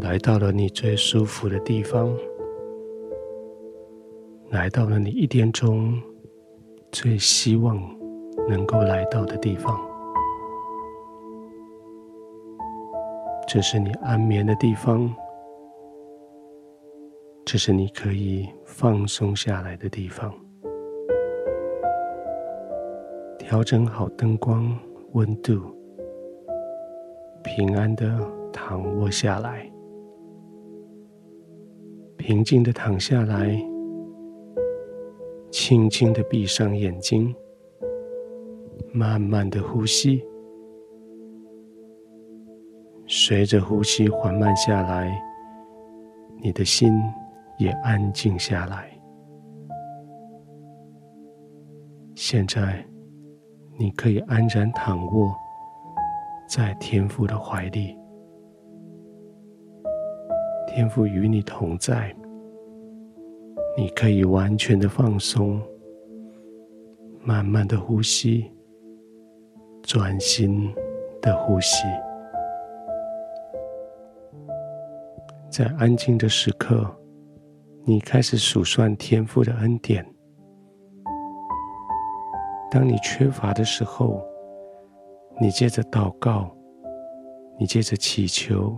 来到了你最舒服的地方，来到了你一天中最希望能够来到的地方。这是你安眠的地方，这是你可以放松下来的地方。调整好灯光、温度，平安的躺卧下来。平静的躺下来，轻轻的闭上眼睛，慢慢的呼吸。随着呼吸缓慢下来，你的心也安静下来。现在，你可以安然躺卧在天父的怀里。天父与你同在，你可以完全的放松，慢慢的呼吸，专心的呼吸。在安静的时刻，你开始数算天父的恩典。当你缺乏的时候，你接着祷告，你接着祈求。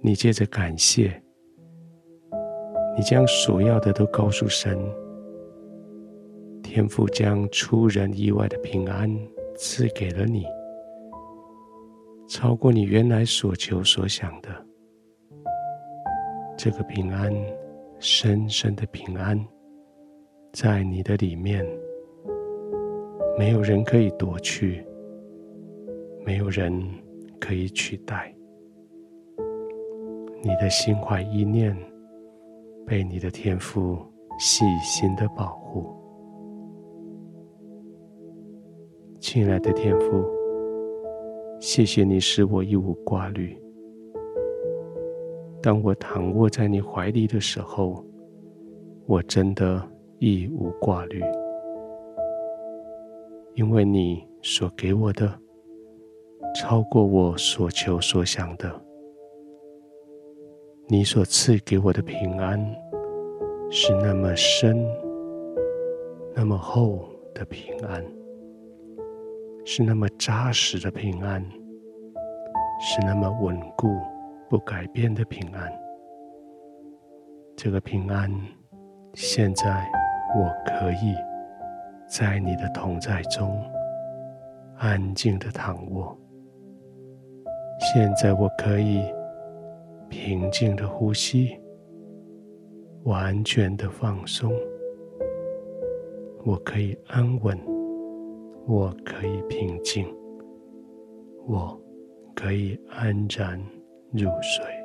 你接着感谢，你将所要的都告诉神，天父将出人意外的平安赐给了你，超过你原来所求所想的。这个平安，深深的平安，在你的里面，没有人可以夺去，没有人可以取代。你的心怀意念被你的天赋细心的保护，亲爱的天父，谢谢你使我一无挂虑。当我躺卧在你怀里的时候，我真的一无挂虑，因为你所给我的超过我所求所想的。你所赐给我的平安，是那么深、那么厚的平安，是那么扎实的平安，是那么稳固不改变的平安。这个平安，现在我可以在你的同在中安静的躺卧。现在我可以。平静的呼吸，完全的放松。我可以安稳，我可以平静，我可以安然入睡。